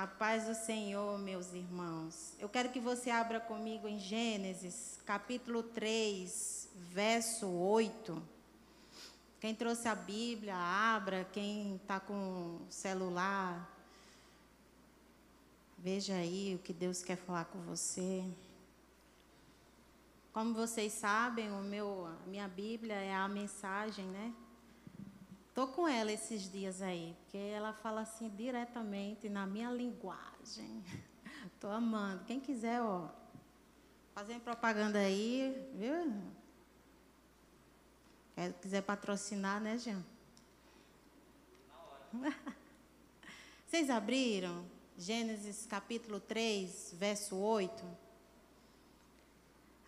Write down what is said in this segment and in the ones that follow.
A paz do Senhor, meus irmãos. Eu quero que você abra comigo em Gênesis, capítulo 3, verso 8. Quem trouxe a Bíblia, abra. Quem está com celular, veja aí o que Deus quer falar com você. Como vocês sabem, o meu, a minha Bíblia é a mensagem, né? Tô com ela esses dias aí, porque ela fala assim diretamente na minha linguagem. Tô amando. Quem quiser, ó, fazendo propaganda aí, viu? Quer, quiser patrocinar, né, Jean? Vocês abriram Gênesis capítulo 3, verso 8?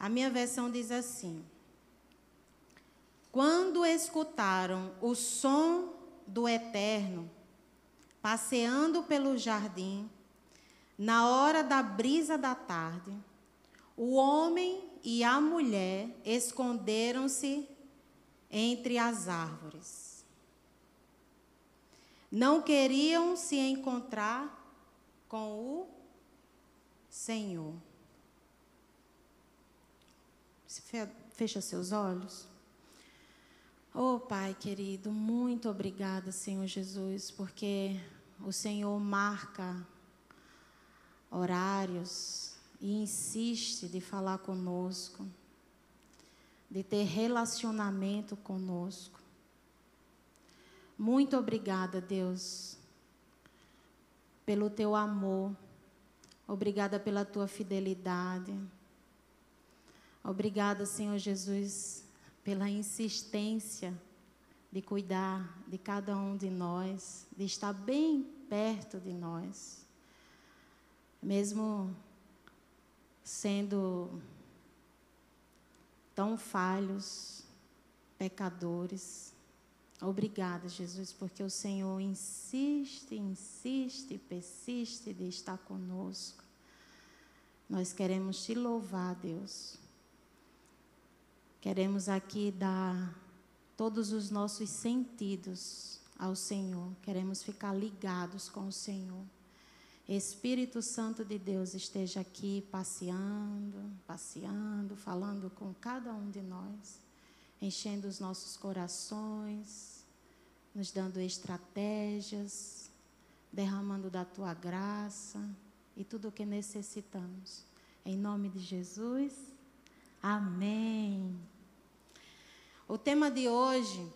A minha versão diz assim: quando escutaram o som do Eterno, passeando pelo jardim, na hora da brisa da tarde, o homem e a mulher esconderam-se entre as árvores. Não queriam se encontrar com o Senhor. Fecha seus olhos. Oh, Pai querido, muito obrigada, Senhor Jesus, porque o Senhor marca horários e insiste de falar conosco, de ter relacionamento conosco. Muito obrigada, Deus, pelo teu amor. Obrigada pela tua fidelidade. Obrigada, Senhor Jesus, pela insistência de cuidar de cada um de nós, de estar bem perto de nós, mesmo sendo tão falhos, pecadores. Obrigada, Jesus, porque o Senhor insiste, insiste, persiste de estar conosco. Nós queremos te louvar, Deus Queremos aqui dar todos os nossos sentidos ao Senhor. Queremos ficar ligados com o Senhor. Espírito Santo de Deus esteja aqui passeando, passeando, falando com cada um de nós, enchendo os nossos corações, nos dando estratégias, derramando da tua graça e tudo o que necessitamos. Em nome de Jesus. Amém. O tema de hoje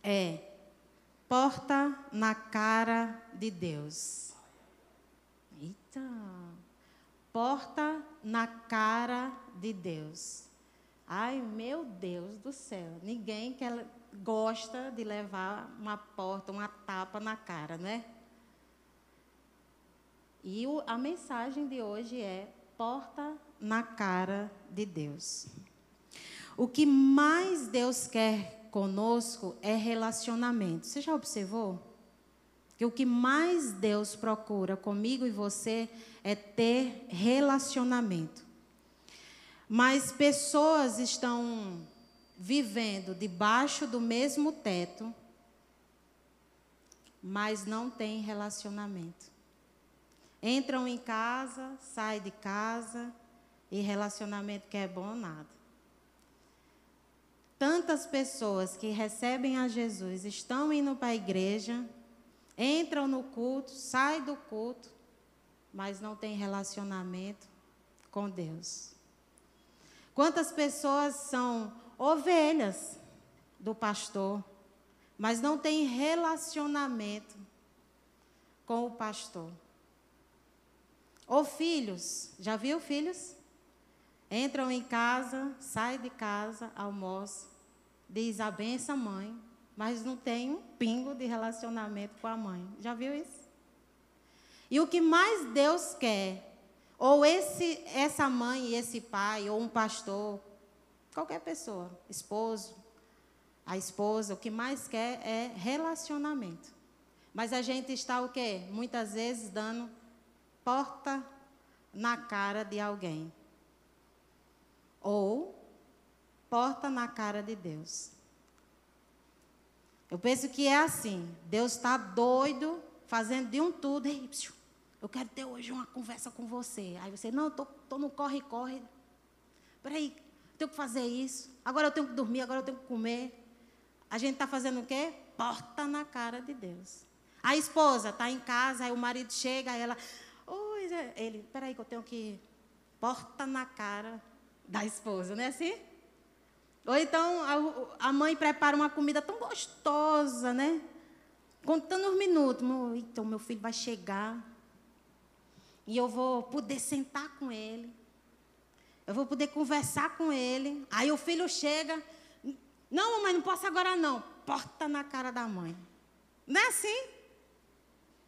é Porta na cara de Deus. Eita! Porta na cara de Deus. Ai, meu Deus do céu. Ninguém quer, gosta de levar uma porta, uma tapa na cara, né? E o, a mensagem de hoje é porta na cara de Deus. O que mais Deus quer conosco é relacionamento. Você já observou? Que o que mais Deus procura comigo e você é ter relacionamento. Mas pessoas estão vivendo debaixo do mesmo teto, mas não têm relacionamento. Entram em casa, saem de casa, e relacionamento que é bom, nada. Tantas pessoas que recebem a Jesus estão indo para a igreja, entram no culto, saem do culto, mas não têm relacionamento com Deus. Quantas pessoas são ovelhas do pastor, mas não têm relacionamento com o pastor. Ou filhos, já viu filhos? Entram em casa, saem de casa, almoçam, diz a benção mãe, mas não tem um pingo de relacionamento com a mãe. Já viu isso? E o que mais Deus quer, ou esse, essa mãe e esse pai, ou um pastor, qualquer pessoa, esposo, a esposa, o que mais quer é relacionamento. Mas a gente está o quê? Muitas vezes dando porta na cara de alguém ou porta na cara de Deus. Eu penso que é assim. Deus está doido, fazendo de um tudo. Eu quero ter hoje uma conversa com você. Aí você, não, estou tô, tô no corre-corre. Peraí, tenho que fazer isso. Agora eu tenho que dormir, agora eu tenho que comer. A gente está fazendo o quê? Porta na cara de Deus. A esposa está em casa, aí o marido chega, aí ela. Oi, ele, peraí que eu tenho que. Porta na cara da esposa, não é assim? Ou então a, a mãe prepara uma comida tão gostosa, né? Contando os minutos. Então meu filho vai chegar. E eu vou poder sentar com ele. Eu vou poder conversar com ele. Aí o filho chega. Não, mamãe, não posso agora não. Porta na cara da mãe. Não é assim?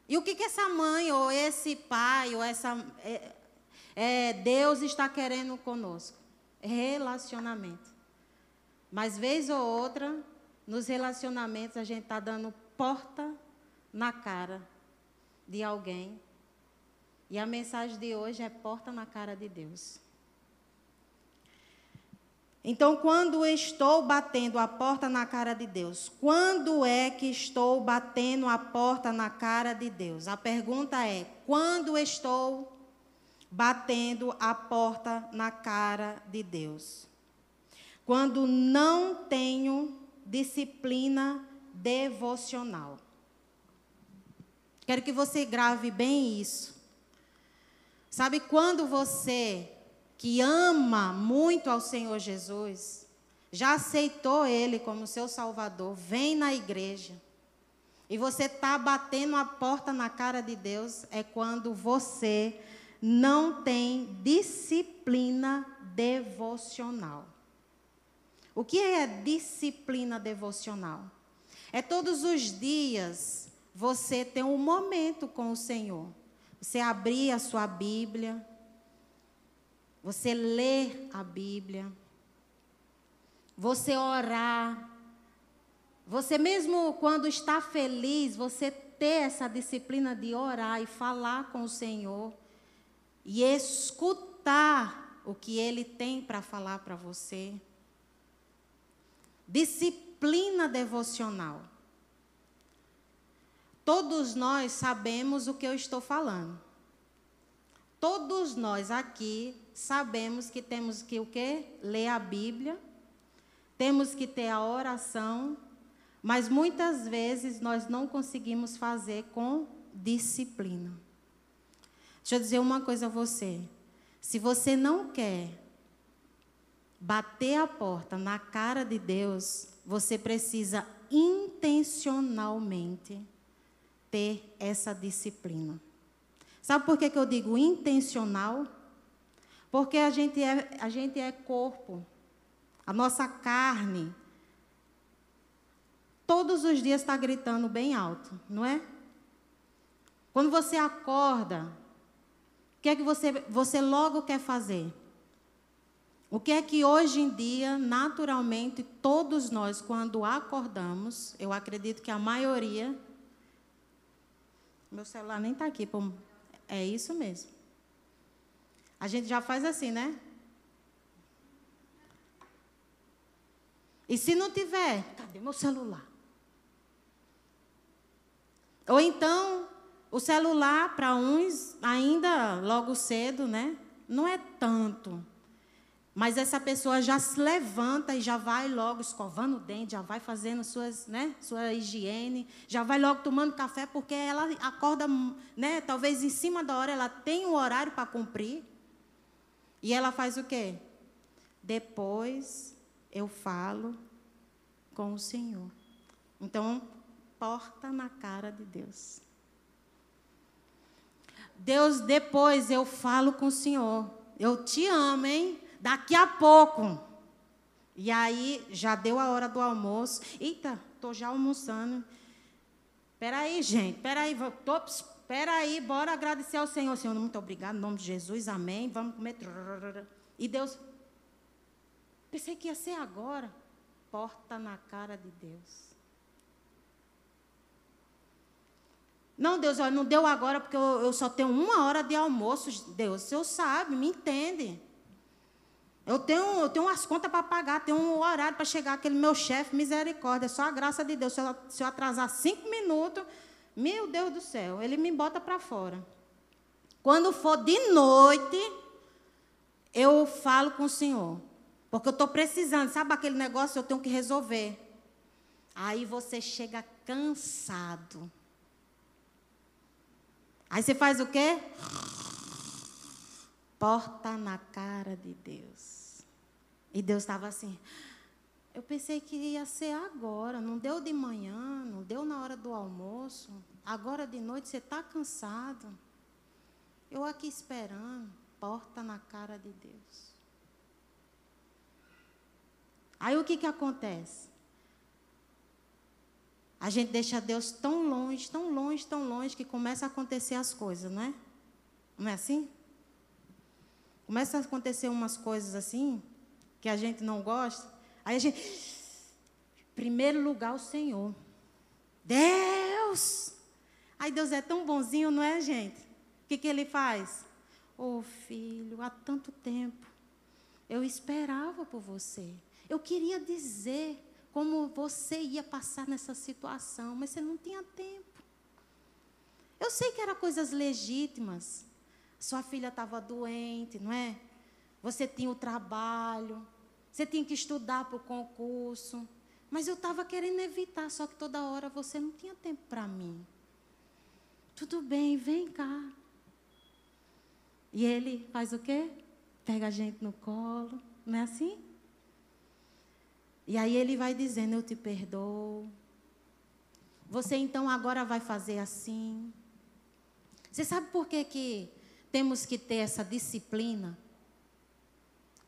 E o que, que essa mãe, ou esse pai, ou essa. É, é, Deus está querendo conosco? Relacionamento. Mas, vez ou outra, nos relacionamentos, a gente está dando porta na cara de alguém. E a mensagem de hoje é porta na cara de Deus. Então, quando estou batendo a porta na cara de Deus, quando é que estou batendo a porta na cara de Deus? A pergunta é: quando estou batendo a porta na cara de Deus? Quando não tenho disciplina devocional. Quero que você grave bem isso. Sabe quando você que ama muito ao Senhor Jesus, já aceitou Ele como seu Salvador, vem na igreja, e você está batendo a porta na cara de Deus, é quando você não tem disciplina devocional. O que é disciplina devocional? É todos os dias você ter um momento com o Senhor. Você abrir a sua Bíblia, você ler a Bíblia, você orar, você mesmo quando está feliz, você ter essa disciplina de orar e falar com o Senhor e escutar o que Ele tem para falar para você. Disciplina devocional. Todos nós sabemos o que eu estou falando. Todos nós aqui sabemos que temos que o quê? Ler a Bíblia, temos que ter a oração, mas muitas vezes nós não conseguimos fazer com disciplina. Deixa eu dizer uma coisa a você. Se você não quer bater a porta na cara de Deus, você precisa intencionalmente ter essa disciplina. Sabe por que, que eu digo intencional? Porque a gente é, a gente é corpo. A nossa carne, todos os dias está gritando bem alto, não é? Quando você acorda, o que é que você, você logo quer fazer? O que é que hoje em dia, naturalmente, todos nós, quando acordamos, eu acredito que a maioria. Meu celular nem está aqui. É isso mesmo. A gente já faz assim, né? E se não tiver, cadê meu celular? Ou então, o celular para uns ainda logo cedo, né? Não é tanto. Mas essa pessoa já se levanta e já vai logo escovando o dente, já vai fazendo suas, né, sua higiene, já vai logo tomando café, porque ela acorda, né, talvez em cima da hora, ela tem um horário para cumprir. E ela faz o quê? Depois eu falo com o Senhor. Então, porta na cara de Deus. Deus, depois eu falo com o Senhor. Eu te amo, hein? Daqui a pouco. E aí, já deu a hora do almoço. Eita, estou já almoçando. Peraí, gente, peraí, tô, Espera aí, bora agradecer ao Senhor. Senhor, muito obrigado, em nome de Jesus, amém. Vamos comer. E Deus, pensei que ia ser agora. Porta na cara de Deus. Não, Deus, olha, não deu agora porque eu, eu só tenho uma hora de almoço. Deus, o Senhor sabe, me entende. Eu tenho, eu tenho umas contas para pagar, tenho um horário para chegar aquele meu chefe, misericórdia, só a graça de Deus. Se eu, se eu atrasar cinco minutos, meu Deus do céu, ele me bota para fora. Quando for de noite, eu falo com o Senhor. Porque eu estou precisando, sabe aquele negócio eu tenho que resolver. Aí você chega cansado. Aí você faz o quê? Porta na cara de Deus. E Deus estava assim. Eu pensei que ia ser agora, não deu de manhã, não deu na hora do almoço. Agora de noite você está cansado. Eu aqui esperando, porta na cara de Deus. Aí o que, que acontece? A gente deixa Deus tão longe, tão longe, tão longe, que começa a acontecer as coisas, não é? Não é assim? Começa a acontecer umas coisas assim, que a gente não gosta. Aí a gente. Primeiro lugar, o Senhor. Deus! Aí Deus é tão bonzinho, não é, gente? O que, que ele faz? Ô oh, filho, há tanto tempo eu esperava por você. Eu queria dizer como você ia passar nessa situação, mas você não tinha tempo. Eu sei que eram coisas legítimas. Sua filha estava doente, não é? Você tinha o trabalho, você tinha que estudar para o concurso. Mas eu estava querendo evitar, só que toda hora você não tinha tempo para mim. Tudo bem, vem cá. E ele faz o quê? Pega a gente no colo, não é assim? E aí ele vai dizendo: Eu te perdoo. Você então agora vai fazer assim. Você sabe por que, que temos que ter essa disciplina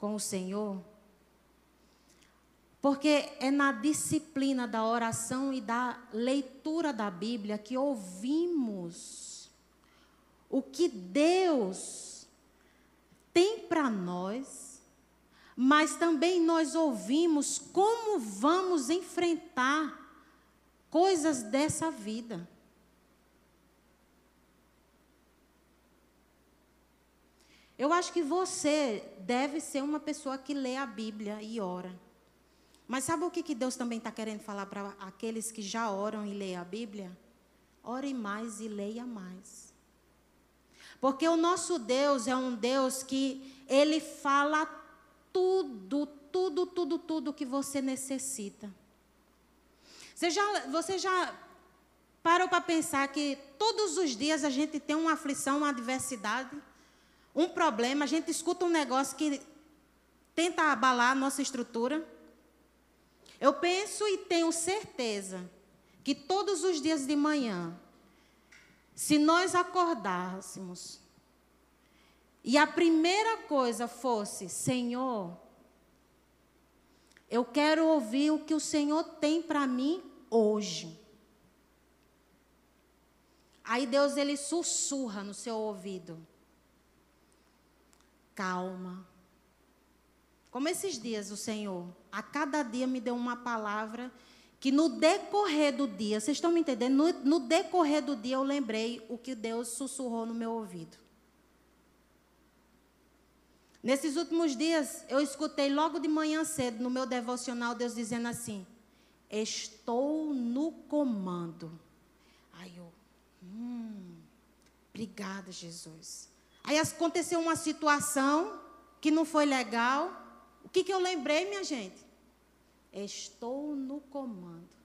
com o Senhor? Porque é na disciplina da oração e da leitura da Bíblia que ouvimos o que Deus tem para nós, mas também nós ouvimos como vamos enfrentar coisas dessa vida. Eu acho que você deve ser uma pessoa que lê a Bíblia e ora. Mas sabe o que, que Deus também está querendo falar para aqueles que já oram e leem a Bíblia? Ore mais e leia mais. Porque o nosso Deus é um Deus que ele fala tudo, tudo, tudo, tudo que você necessita. Você já, você já parou para pensar que todos os dias a gente tem uma aflição, uma adversidade, um problema, a gente escuta um negócio que tenta abalar a nossa estrutura? Eu penso e tenho certeza que todos os dias de manhã, se nós acordássemos e a primeira coisa fosse: Senhor, eu quero ouvir o que o Senhor tem para mim hoje. Aí Deus ele sussurra no seu ouvido: Calma. Como esses dias o Senhor a cada dia me deu uma palavra que no decorrer do dia, vocês estão me entendendo? No, no, decorrer do dia eu lembrei o que Deus sussurrou no meu ouvido. Nesses últimos dias, eu escutei logo de manhã cedo, no meu devocional, Deus dizendo assim: Estou no comando. Aí eu, hum, obrigada, Jesus. Aí aconteceu uma situação que não foi legal. O que, que eu lembrei, minha gente? Estou no comando.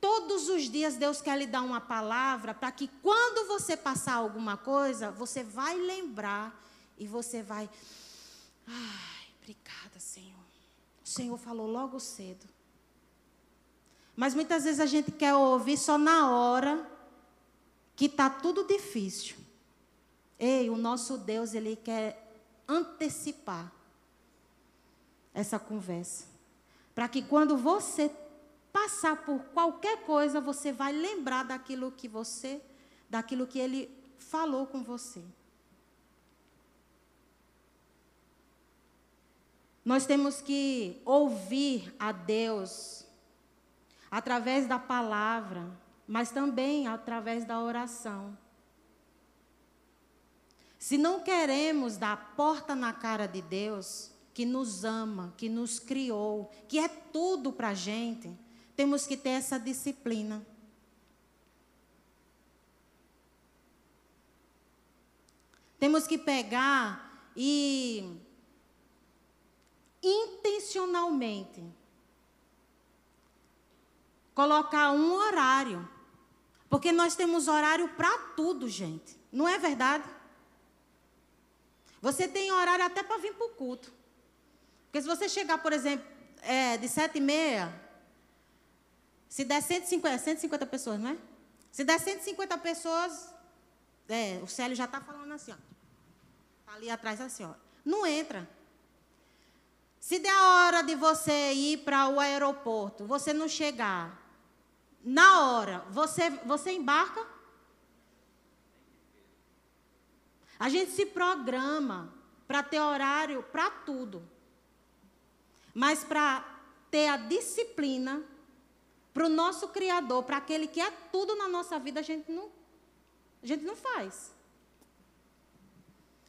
Todos os dias Deus quer lhe dar uma palavra para que quando você passar alguma coisa, você vai lembrar e você vai. Ai, obrigada, Senhor. O Senhor falou logo cedo. Mas muitas vezes a gente quer ouvir só na hora que está tudo difícil. Ei, o nosso Deus, ele quer antecipar essa conversa. Para que quando você passar por qualquer coisa, você vai lembrar daquilo que você, daquilo que ele falou com você. Nós temos que ouvir a Deus através da palavra, mas também através da oração. Se não queremos dar porta na cara de Deus, que nos ama, que nos criou, que é tudo para a gente, temos que ter essa disciplina. Temos que pegar e intencionalmente colocar um horário. Porque nós temos horário para tudo, gente. Não é verdade? Você tem horário até para vir para o culto. Porque se você chegar, por exemplo, é, de sete e meia, se der 150, 150 pessoas, não é? Se der 150 pessoas, é, o Célio já está falando assim, ó. Está ali atrás assim, ó. Não entra. Se der a hora de você ir para o aeroporto, você não chegar, na hora, você, você embarca? A gente se programa para ter horário para tudo. Mas para ter a disciplina para o nosso Criador, para aquele que é tudo na nossa vida, a gente não, a gente não faz.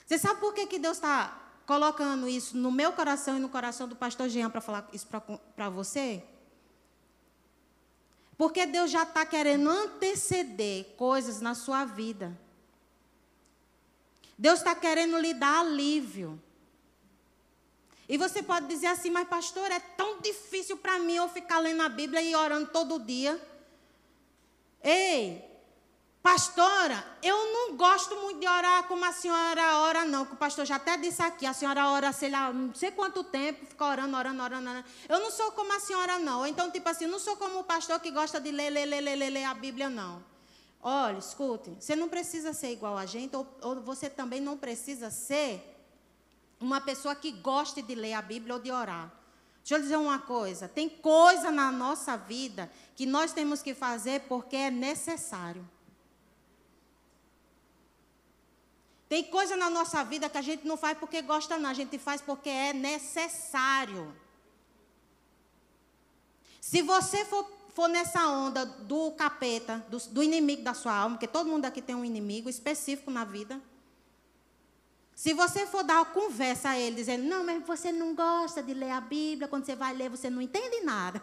Você sabe por que, que Deus está colocando isso no meu coração e no coração do pastor Jean para falar isso para você? Porque Deus já está querendo anteceder coisas na sua vida. Deus está querendo lhe dar alívio. E você pode dizer assim, mas pastor, é tão difícil para mim eu ficar lendo a Bíblia e orando todo dia. Ei, pastora, eu não gosto muito de orar como a senhora ora, não. Que o pastor já até disse aqui, a senhora ora, sei lá, não sei quanto tempo, fica orando, orando, orando, orando. Eu não sou como a senhora, não. Então, tipo assim, não sou como o pastor que gosta de ler, ler, ler, ler, ler, a Bíblia, não. Olha, escute, você não precisa ser igual a gente, ou, ou você também não precisa ser uma pessoa que goste de ler a Bíblia ou de orar. Deixa eu dizer uma coisa: tem coisa na nossa vida que nós temos que fazer porque é necessário. Tem coisa na nossa vida que a gente não faz porque gosta, não, a gente faz porque é necessário. Se você for, for nessa onda do capeta, do, do inimigo da sua alma, porque todo mundo aqui tem um inimigo específico na vida, se você for dar uma conversa a ele, dizendo, não, mas você não gosta de ler a Bíblia, quando você vai ler, você não entende nada.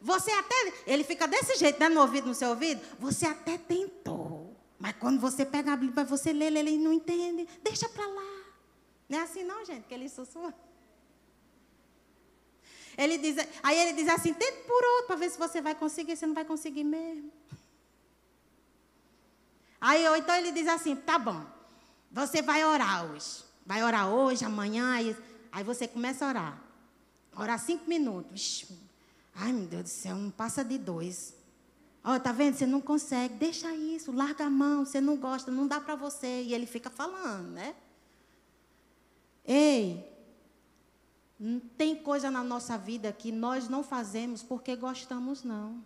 Você até, ele fica desse jeito, né, no ouvido, no seu ouvido, você até tentou. Mas quando você pega a Bíblia você ler, ele não entende, deixa para lá. Não é assim não, gente, que ele sussurra. Ele diz, aí ele diz assim, tente por outro, para ver se você vai conseguir, você não vai conseguir mesmo. Aí, ou então ele diz assim: tá bom, você vai orar hoje. Vai orar hoje, amanhã. Aí, aí você começa a orar. Orar cinco minutos. Ai, meu Deus do céu, não passa de dois. Ó, oh, tá vendo? Você não consegue. Deixa isso, larga a mão. Você não gosta, não dá para você. E ele fica falando, né? Ei, tem coisa na nossa vida que nós não fazemos porque gostamos, não.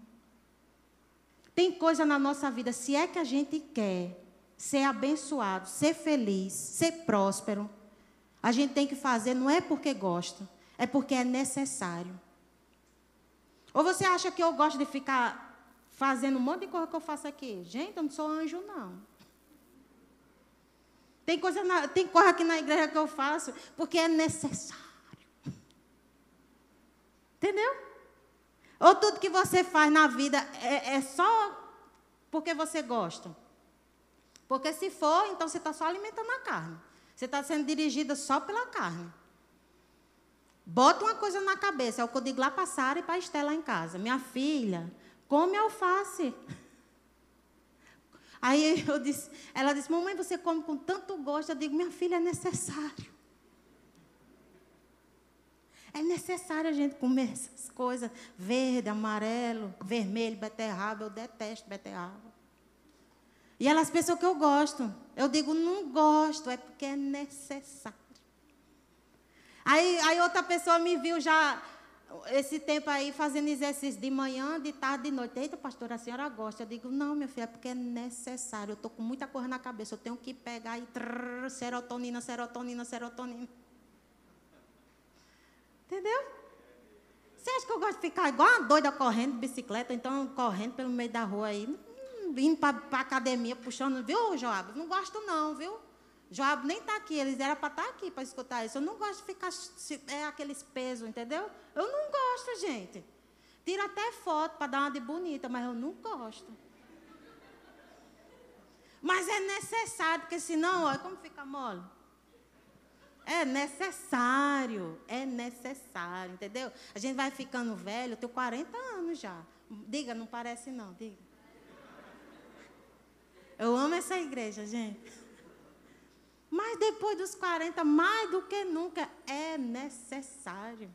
Tem coisa na nossa vida, se é que a gente quer ser abençoado, ser feliz, ser próspero, a gente tem que fazer não é porque gosta, é porque é necessário. Ou você acha que eu gosto de ficar fazendo um monte de coisa que eu faço aqui? Gente, eu não sou anjo, não. Tem coisa, na, tem coisa aqui na igreja que eu faço porque é necessário. Entendeu? Ou tudo que você faz na vida é, é só porque você gosta? Porque se for, então você está só alimentando a carne. Você está sendo dirigida só pela carne. Bota uma coisa na cabeça, é o que eu digo lá para Sara e para Estela em casa. Minha filha, come alface. Aí eu disse, ela disse, mamãe, você come com tanto gosto. Eu digo, minha filha, é necessário. É necessário a gente comer essas coisas. Verde, amarelo, vermelho, beterraba. Eu detesto beterraba. E elas pensam que eu gosto. Eu digo, não gosto, é porque é necessário. Aí, aí outra pessoa me viu já esse tempo aí fazendo exercício de manhã, de tarde, de noite. Eita, pastora, a senhora gosta? Eu digo, não, minha filha, é porque é necessário. Eu estou com muita coisa na cabeça. Eu tenho que pegar e trrr, serotonina, serotonina, serotonina. Entendeu? Você acha que eu gosto de ficar igual uma doida correndo de bicicleta, então correndo pelo meio da rua aí, hum, indo para academia, puxando, viu, Joab? Não gosto não, viu? Joab nem está aqui, eles eram para estar tá aqui para escutar isso. Eu não gosto de ficar é, aqueles pesos, entendeu? Eu não gosto, gente. Tira até foto para dar uma de bonita, mas eu não gosto. Mas é necessário, porque senão, olha como fica mole. É necessário, é necessário, entendeu? A gente vai ficando velho, eu tenho 40 anos já. Diga, não parece não, diga. Eu amo essa igreja, gente. Mas depois dos 40, mais do que nunca, é necessário.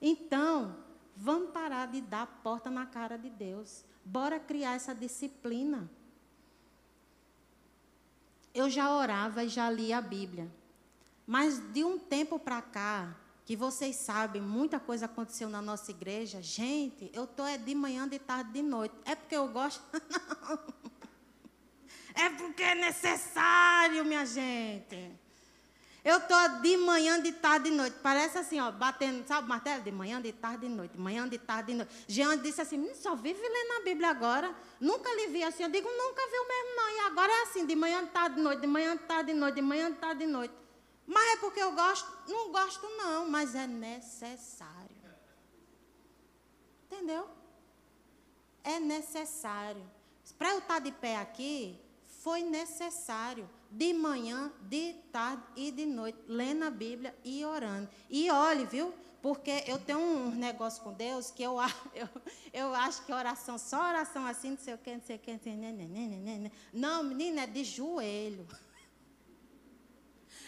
Então, vamos parar de dar porta na cara de Deus. Bora criar essa disciplina. Eu já orava e já lia a Bíblia. Mas de um tempo para cá, que vocês sabem, muita coisa aconteceu na nossa igreja. Gente, eu estou é de manhã, de tarde, de noite. É porque eu gosto? Não. É porque é necessário, minha gente. Eu estou de manhã, de tarde, de noite. Parece assim, ó, batendo, sabe, martelo? De manhã, de tarde, de noite. Manhã, de tarde, de noite. Jean disse assim: hum, só vive lendo a Bíblia agora. Nunca lhe vi assim. Eu digo: nunca viu mesmo, não. E agora é assim: de manhã, de tarde, de noite. De manhã, de tarde, de noite. De manhã, de tarde, de noite. Mas é porque eu gosto? Não gosto, não. Mas é necessário. Entendeu? É necessário. Para eu estar de pé aqui, foi necessário, de manhã, de tarde e de noite, lendo a Bíblia e orando. E olhe, viu? Porque eu tenho um negócio com Deus que eu, eu, eu acho que oração, só oração assim, não sei o que, não sei o que, não sei o que. Não, menina, é de joelho.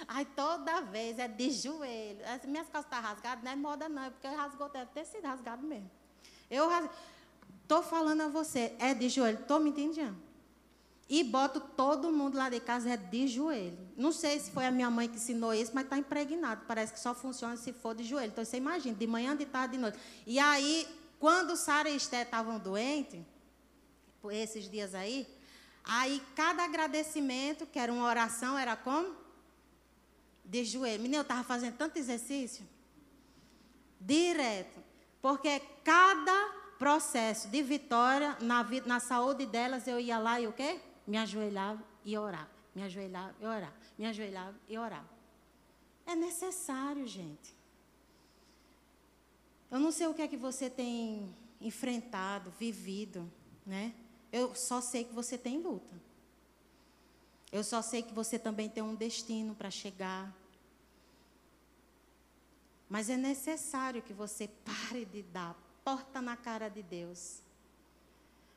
Ai, toda vez é de joelho. As minhas calças estão tá rasgadas, não é moda não, é porque rasgou, deve ter sido rasgado mesmo. Eu estou falando a você, é de joelho, estou me entendendo? E boto todo mundo lá de casa é de joelho. Não sei se foi a minha mãe que ensinou isso, mas está impregnado. Parece que só funciona se for de joelho. Então você imagina, de manhã, de tarde, de noite. E aí, quando Sara e Esté estavam doentes, esses dias aí, aí cada agradecimento, que era uma oração, era como? De joelho. Menina, eu estava fazendo tanto exercício. Direto. Porque cada processo de vitória na, na saúde delas, eu ia lá e o quê? me ajoelhava e orava, me ajoelhava e orava, me ajoelhava e orava. É necessário, gente. Eu não sei o que é que você tem enfrentado, vivido, né? Eu só sei que você tem luta. Eu só sei que você também tem um destino para chegar. Mas é necessário que você pare de dar porta na cara de Deus.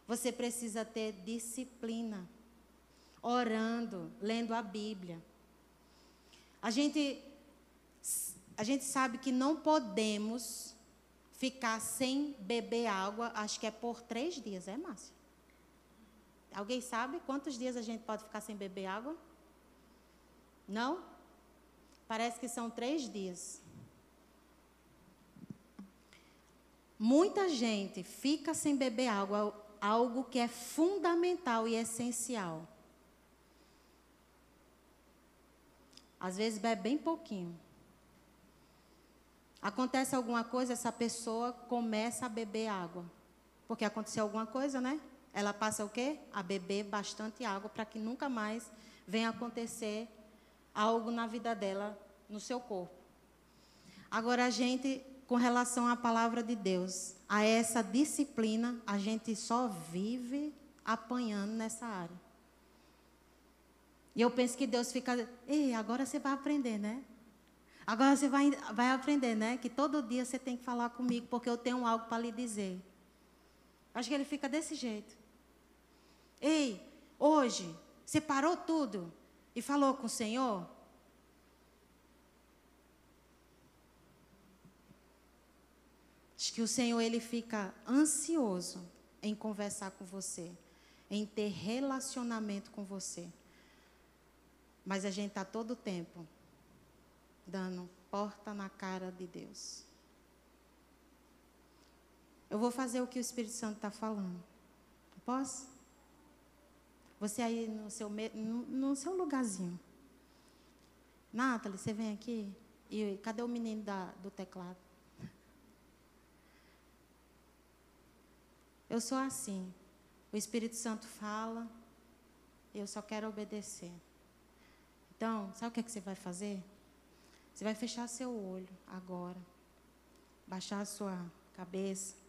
Você precisa ter disciplina orando, lendo a Bíblia. A gente, a gente sabe que não podemos ficar sem beber água, acho que é por três dias, é, Márcia? Alguém sabe quantos dias a gente pode ficar sem beber água? Não? Parece que são três dias. Muita gente fica sem beber água, algo que é fundamental e essencial. Às vezes bebe bem pouquinho. Acontece alguma coisa, essa pessoa começa a beber água. Porque aconteceu alguma coisa, né? Ela passa o quê? A beber bastante água para que nunca mais venha acontecer algo na vida dela, no seu corpo. Agora, a gente, com relação à palavra de Deus, a essa disciplina, a gente só vive apanhando nessa área. E eu penso que Deus fica, ei, agora você vai aprender, né? Agora você vai, vai aprender, né? Que todo dia você tem que falar comigo, porque eu tenho algo para lhe dizer. Acho que ele fica desse jeito. Ei, hoje, você parou tudo e falou com o Senhor? Acho que o Senhor ele fica ansioso em conversar com você, em ter relacionamento com você. Mas a gente está todo tempo dando porta na cara de Deus. Eu vou fazer o que o Espírito Santo está falando. Posso? Você aí no seu, no seu lugarzinho. Nathalie, você vem aqui? E cadê o menino da, do teclado? Eu sou assim. O Espírito Santo fala, eu só quero obedecer. Então, sabe o que, é que você vai fazer? Você vai fechar seu olho agora, baixar a sua cabeça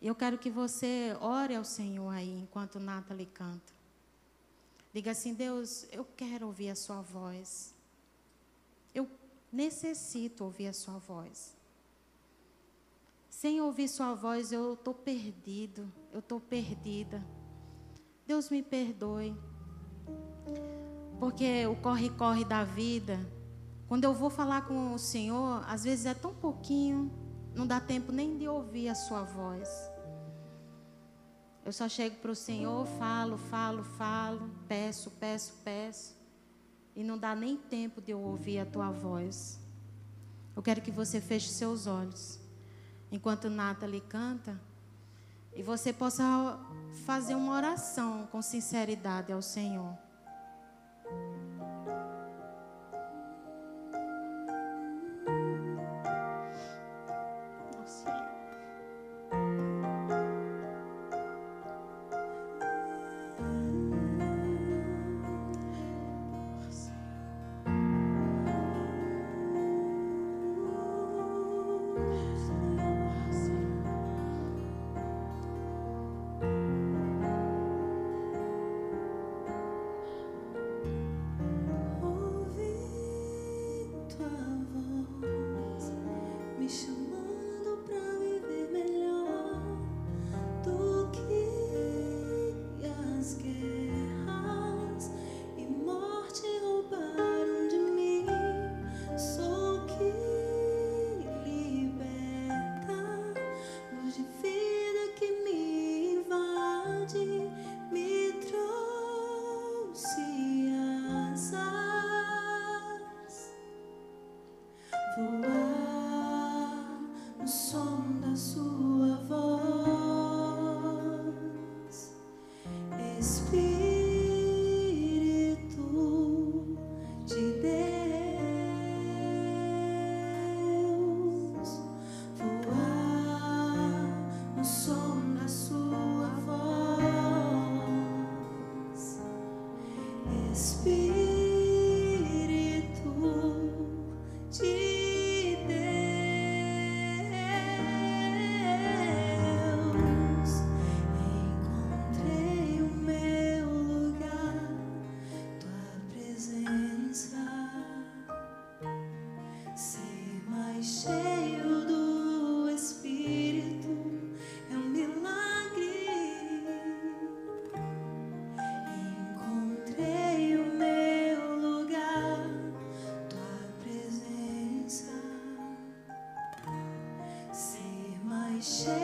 Eu quero que você ore ao Senhor aí, enquanto Nathalie canta. Diga assim: Deus, eu quero ouvir a Sua voz. Eu necessito ouvir a Sua voz. Sem ouvir Sua voz, eu estou perdido, eu estou perdida. Deus me perdoe. Porque o corre-corre da vida, quando eu vou falar com o Senhor, às vezes é tão pouquinho, não dá tempo nem de ouvir a Sua voz. Eu só chego para o Senhor, falo, falo, falo, peço, peço, peço. E não dá nem tempo de eu ouvir a tua voz. Eu quero que você feche seus olhos. Enquanto Nathalie canta. E você possa fazer uma oração com sinceridade ao Senhor. Obrigada,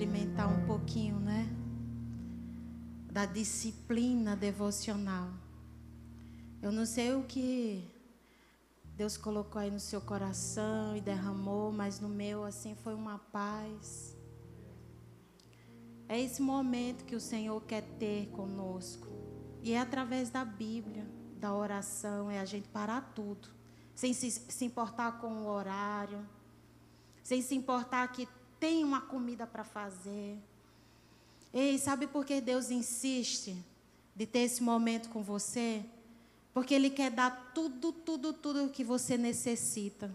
experimentar um pouquinho, né? Da disciplina devocional. Eu não sei o que Deus colocou aí no seu coração e derramou, mas no meu, assim, foi uma paz. É esse momento que o Senhor quer ter conosco. E é através da Bíblia, da oração, é a gente parar tudo. Sem se, se importar com o horário, sem se importar que tem uma comida para fazer. Ei, sabe por que Deus insiste de ter esse momento com você? Porque Ele quer dar tudo, tudo, tudo que você necessita.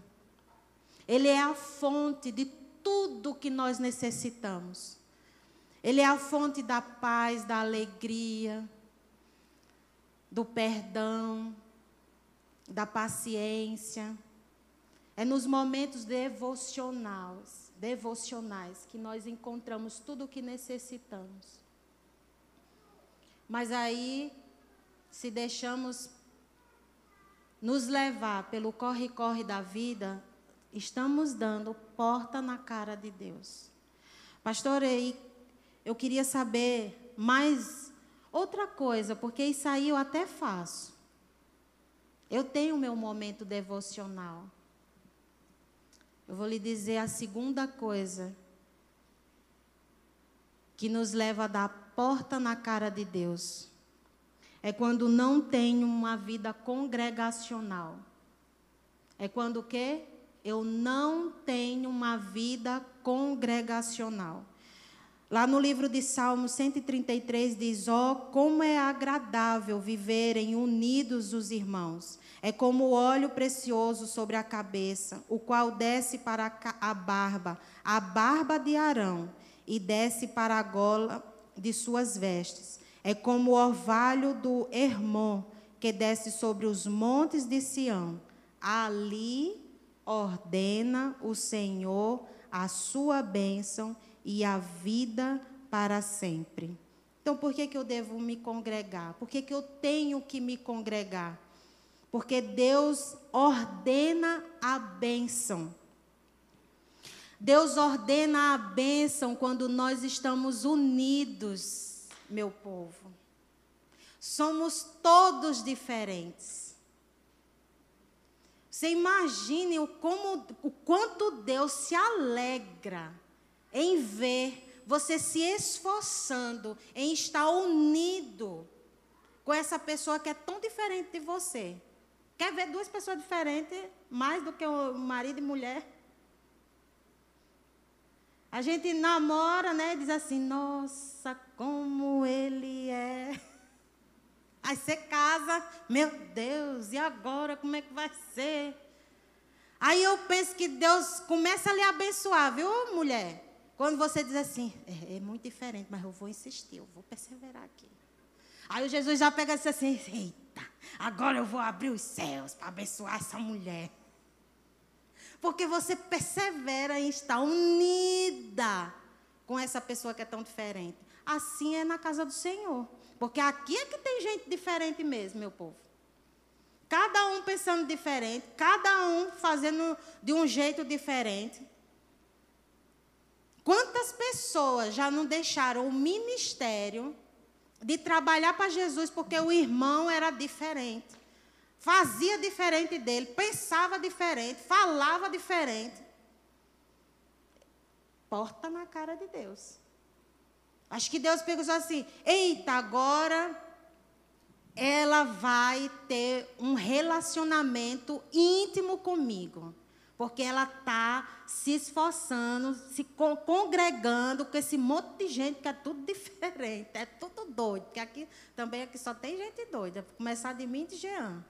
Ele é a fonte de tudo que nós necessitamos. Ele é a fonte da paz, da alegria, do perdão, da paciência. É nos momentos devocionais, devocionais que nós encontramos tudo o que necessitamos. Mas aí, se deixamos nos levar pelo corre-corre da vida, estamos dando porta na cara de Deus. Pastor, eu queria saber mais outra coisa, porque isso aí eu até faço. Eu tenho meu momento devocional. Eu vou lhe dizer a segunda coisa que nos leva a dar porta na cara de Deus. É quando não tem uma vida congregacional. É quando o quê? Eu não tenho uma vida congregacional. Lá no livro de Salmos 133 diz: Ó, oh, como é agradável viverem unidos os irmãos. É como o óleo precioso sobre a cabeça, o qual desce para a barba, a barba de Arão, e desce para a gola de suas vestes. É como o orvalho do Hermon, que desce sobre os montes de Sião. Ali ordena o Senhor a sua bênção e a vida para sempre. Então, por que, que eu devo me congregar? Por que, que eu tenho que me congregar? Porque Deus ordena a bênção. Deus ordena a bênção quando nós estamos unidos, meu povo. Somos todos diferentes. Você imagine o, como, o quanto Deus se alegra em ver você se esforçando em estar unido com essa pessoa que é tão diferente de você. Quer ver duas pessoas diferentes mais do que o marido e mulher? A gente namora, né? Diz assim, nossa, como ele é. Aí você casa, meu Deus, e agora como é que vai ser? Aí eu penso que Deus começa a lhe abençoar, viu, mulher? Quando você diz assim, é, é, muito diferente, mas eu vou insistir, eu vou perseverar aqui. Aí o Jesus já pega e diz assim, eita, agora eu vou abrir os céus para abençoar essa mulher. Porque você persevera em estar unida com essa pessoa que é tão diferente. Assim é na casa do Senhor. Porque aqui é que tem gente diferente mesmo, meu povo. Cada um pensando diferente, cada um fazendo de um jeito diferente. Quantas pessoas já não deixaram o ministério de trabalhar para Jesus porque o irmão era diferente? Fazia diferente dele, pensava diferente, falava diferente. Porta na cara de Deus. Acho que Deus pegou assim: eita, agora ela vai ter um relacionamento íntimo comigo porque ela está se esforçando, se congregando com esse monte de gente que é tudo diferente, é tudo doido. Porque aqui também aqui só tem gente doida. Começar de mim e de Jean.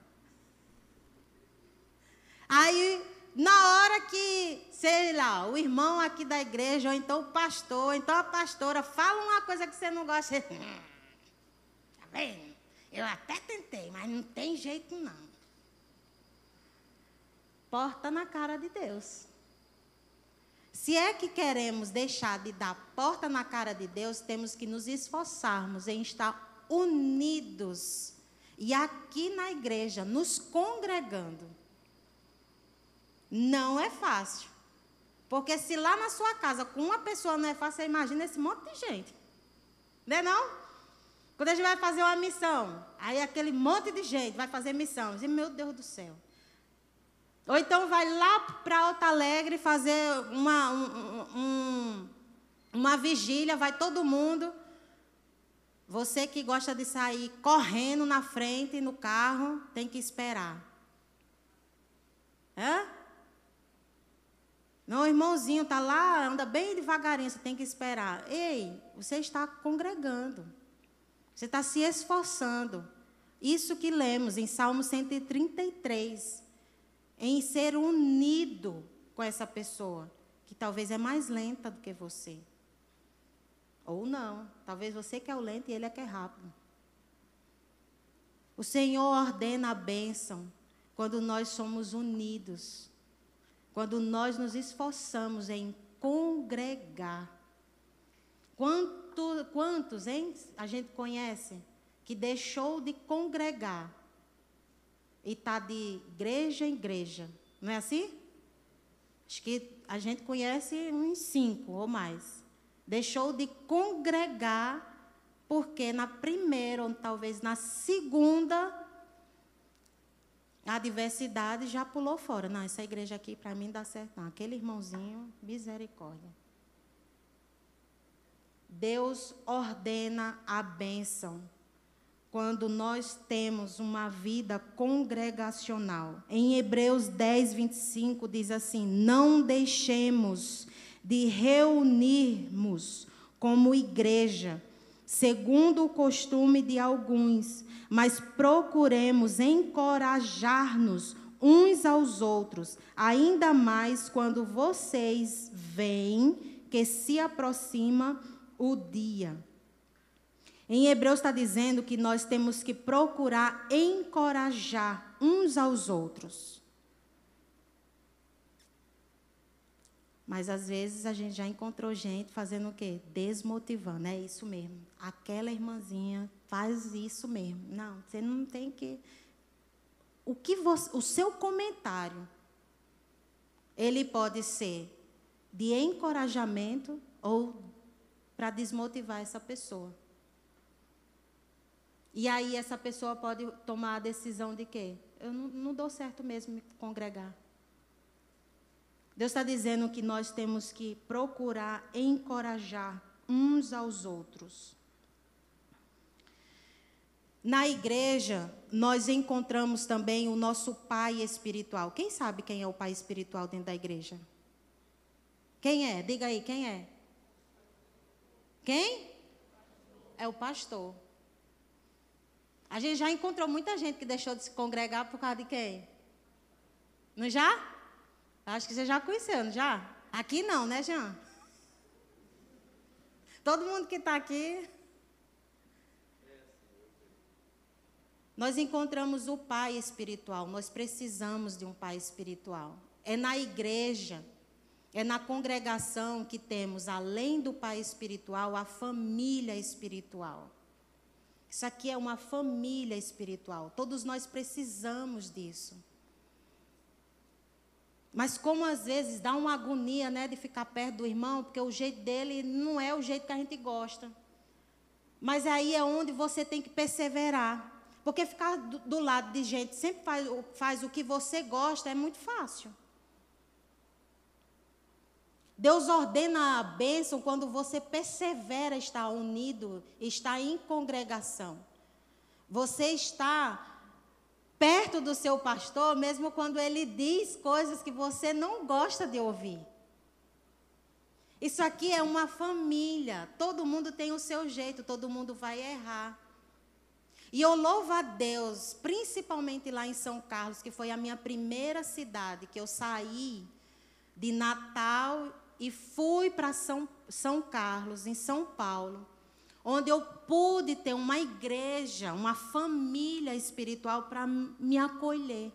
Aí, na hora que, sei lá, o irmão aqui da igreja, ou então o pastor, ou então a pastora, fala uma coisa que você não gosta. Hum, tá vendo? Eu até tentei, mas não tem jeito não porta na cara de Deus. Se é que queremos deixar de dar porta na cara de Deus, temos que nos esforçarmos em estar unidos e aqui na igreja, nos congregando. Não é fácil. Porque se lá na sua casa com uma pessoa não é fácil, você imagina esse monte de gente. Não é não? Quando a gente vai fazer uma missão, aí aquele monte de gente vai fazer missão. E, meu Deus do céu. Ou então vai lá para Alta Alegre fazer uma, um, um, uma vigília, vai todo mundo. Você que gosta de sair correndo na frente no carro, tem que esperar. Hã? Não, irmãozinho está lá, anda bem devagarinho, você tem que esperar. Ei, você está congregando. Você está se esforçando. Isso que lemos em Salmo 133. Em ser unido com essa pessoa, que talvez é mais lenta do que você. Ou não. Talvez você quer o lento e ele é que é rápido. O Senhor ordena a bênção quando nós somos unidos. Quando nós nos esforçamos em congregar. Quanto, quantos, hein? A gente conhece que deixou de congregar e está de igreja em igreja. Não é assim? Acho que a gente conhece uns cinco ou mais deixou de congregar, porque na primeira, ou talvez na segunda, a diversidade já pulou fora. Não, essa igreja aqui para mim dá certo. Não, aquele irmãozinho, misericórdia. Deus ordena a bênção quando nós temos uma vida congregacional. Em Hebreus 10, 25 diz assim: Não deixemos de reunirmos como igreja, segundo o costume de alguns, mas procuremos encorajar-nos uns aos outros, ainda mais quando vocês veem que se aproxima o dia. Em Hebreus está dizendo que nós temos que procurar encorajar uns aos outros. Mas às vezes a gente já encontrou gente fazendo o quê? Desmotivando. É isso mesmo. Aquela irmãzinha faz isso mesmo. Não, você não tem que. O que você, o seu comentário, ele pode ser de encorajamento ou para desmotivar essa pessoa. E aí essa pessoa pode tomar a decisão de quê? Eu não, não dou certo mesmo me congregar. Deus está dizendo que nós temos que procurar encorajar uns aos outros. Na igreja, nós encontramos também o nosso pai espiritual. Quem sabe quem é o pai espiritual dentro da igreja? Quem é? Diga aí, quem é? Quem? É o pastor. A gente já encontrou muita gente que deixou de se congregar por causa de quem? Não já? Acho que você já conheceu, não já? Aqui não, né, Jean? Todo mundo que está aqui. Nós encontramos o pai espiritual, nós precisamos de um pai espiritual. É na igreja, é na congregação que temos, além do pai espiritual, a família espiritual. Isso aqui é uma família espiritual, todos nós precisamos disso. Mas como às vezes dá uma agonia, né, de ficar perto do irmão, porque o jeito dele não é o jeito que a gente gosta. Mas aí é onde você tem que perseverar. Porque ficar do, do lado de gente sempre faz, faz o que você gosta é muito fácil. Deus ordena a bênção quando você persevera estar unido, está em congregação. Você está perto do seu pastor, mesmo quando ele diz coisas que você não gosta de ouvir. Isso aqui é uma família. Todo mundo tem o seu jeito, todo mundo vai errar. E eu louvo a Deus, principalmente lá em São Carlos, que foi a minha primeira cidade, que eu saí de Natal e fui para São, São Carlos, em São Paulo onde eu pude ter uma igreja, uma família espiritual para me acolher.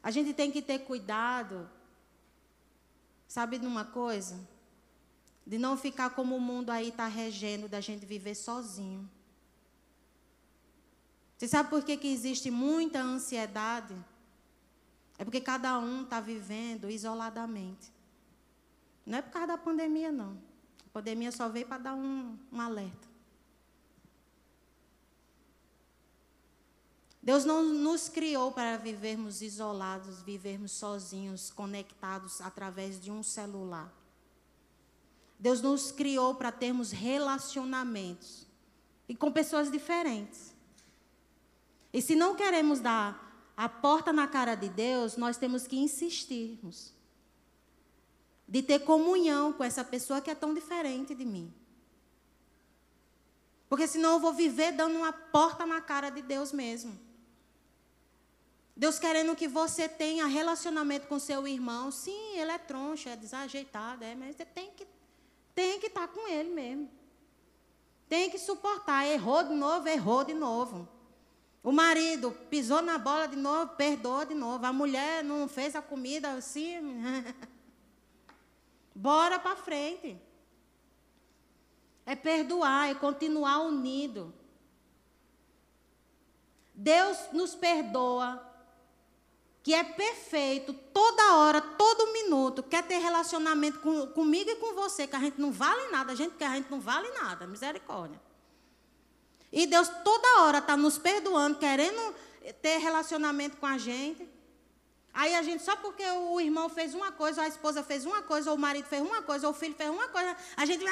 A gente tem que ter cuidado, sabe de uma coisa? De não ficar como o mundo aí está regendo, da gente viver sozinho. Você sabe por que, que existe muita ansiedade? É porque cada um está vivendo isoladamente. Não é por causa da pandemia, não. A pandemia só veio para dar um, um alerta. Deus não nos criou para vivermos isolados, vivermos sozinhos, conectados através de um celular. Deus nos criou para termos relacionamentos e com pessoas diferentes. E se não queremos dar a porta na cara de Deus, nós temos que insistirmos de ter comunhão com essa pessoa que é tão diferente de mim. Porque senão eu vou viver dando uma porta na cara de Deus mesmo. Deus querendo que você tenha relacionamento com seu irmão. Sim, ele é troncha, é desajeitado, é, mas você tem que tem que estar com ele mesmo. Tem que suportar. Errou de novo, errou de novo. O marido pisou na bola de novo, perdoa de novo. A mulher não fez a comida assim. Bora para frente. É perdoar, é continuar unido. Deus nos perdoa que é perfeito, toda hora, todo minuto, quer ter relacionamento com, comigo e com você, que a gente não vale nada, a gente que a gente não vale nada, misericórdia. E Deus toda hora está nos perdoando, querendo ter relacionamento com a gente. Aí a gente, só porque o irmão fez uma coisa, a esposa fez uma coisa, ou o marido fez uma coisa, ou o filho fez uma coisa, a gente.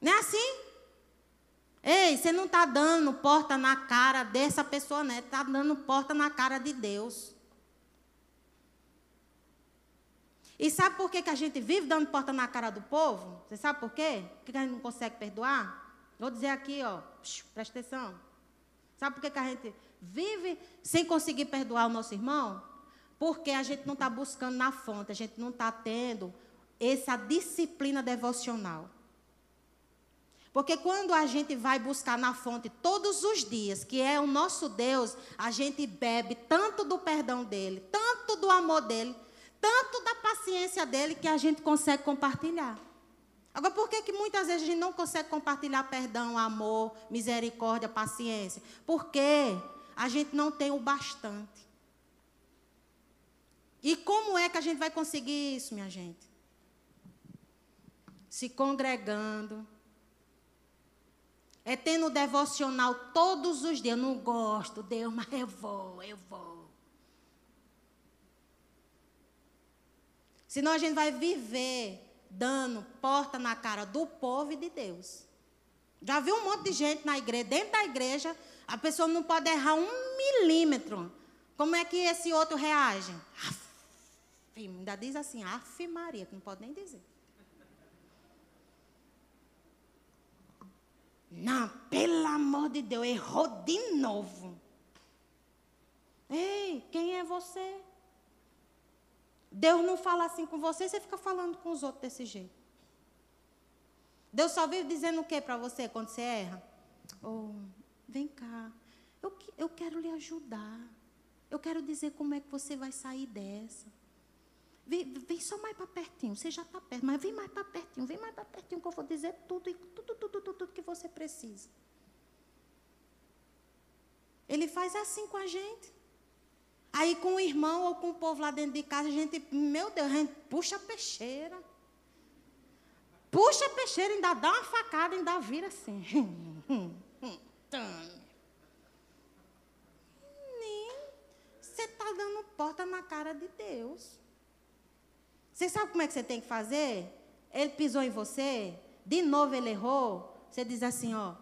Não é assim? Ei, você não está dando porta na cara dessa pessoa, né? Está dando porta na cara de Deus. E sabe por que, que a gente vive dando porta na cara do povo? Você sabe por quê? Por que a gente não consegue perdoar? Vou dizer aqui, ó, presta atenção. Sabe por que, que a gente vive sem conseguir perdoar o nosso irmão? Porque a gente não está buscando na fonte, a gente não está tendo essa disciplina devocional. Porque quando a gente vai buscar na fonte todos os dias, que é o nosso Deus, a gente bebe tanto do perdão dele, tanto do amor dele, tanto da paciência dele, que a gente consegue compartilhar. Agora, por que, que muitas vezes a gente não consegue compartilhar perdão, amor, misericórdia, paciência? Porque a gente não tem o bastante. E como é que a gente vai conseguir isso, minha gente? Se congregando, é tendo devocional todos os dias. Eu não gosto, Deus, mas eu vou, eu vou. Senão a gente vai viver dando porta na cara do povo e de Deus. Já viu um monte de gente na igreja, dentro da igreja, a pessoa não pode errar um milímetro. Como é que esse outro reage? Aff, ainda diz assim, af Maria, que não pode nem dizer. Não, pelo amor de Deus, errou de novo. Ei, quem é você? Deus não fala assim com você, você fica falando com os outros desse jeito. Deus só vive dizendo o que para você quando você erra? Oh, vem cá, eu, eu quero lhe ajudar. Eu quero dizer como é que você vai sair dessa. Vem, vem só mais para pertinho, você já está perto, mas vem mais para pertinho, vem mais para pertinho que eu vou dizer tudo, tudo, tudo, tudo, tudo que você precisa. Ele faz assim com a gente. Aí com o irmão ou com o povo lá dentro de casa, a gente, meu Deus, a gente puxa a peixeira. Puxa a peixeira, ainda dá uma facada, ainda vira assim. Nem você está dando porta na cara de Deus. Você sabe como é que você tem que fazer? Ele pisou em você, de novo ele errou. Você diz assim, ó.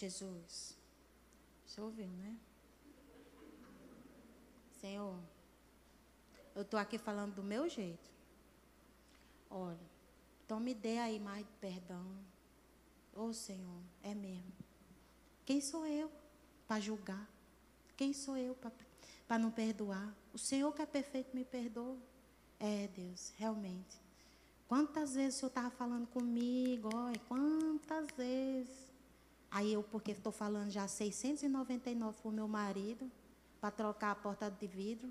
Jesus, você ouviu, né? Senhor, eu estou aqui falando do meu jeito. Olha, então me dê aí mais perdão. Ô oh, Senhor, é mesmo. Quem sou eu para julgar? Quem sou eu para não perdoar? O Senhor que é perfeito me perdoa. É, Deus, realmente. Quantas vezes o Senhor estava falando comigo? Olha, quantas vezes. Aí eu, porque estou falando já 699 para o meu marido, para trocar a porta de vidro.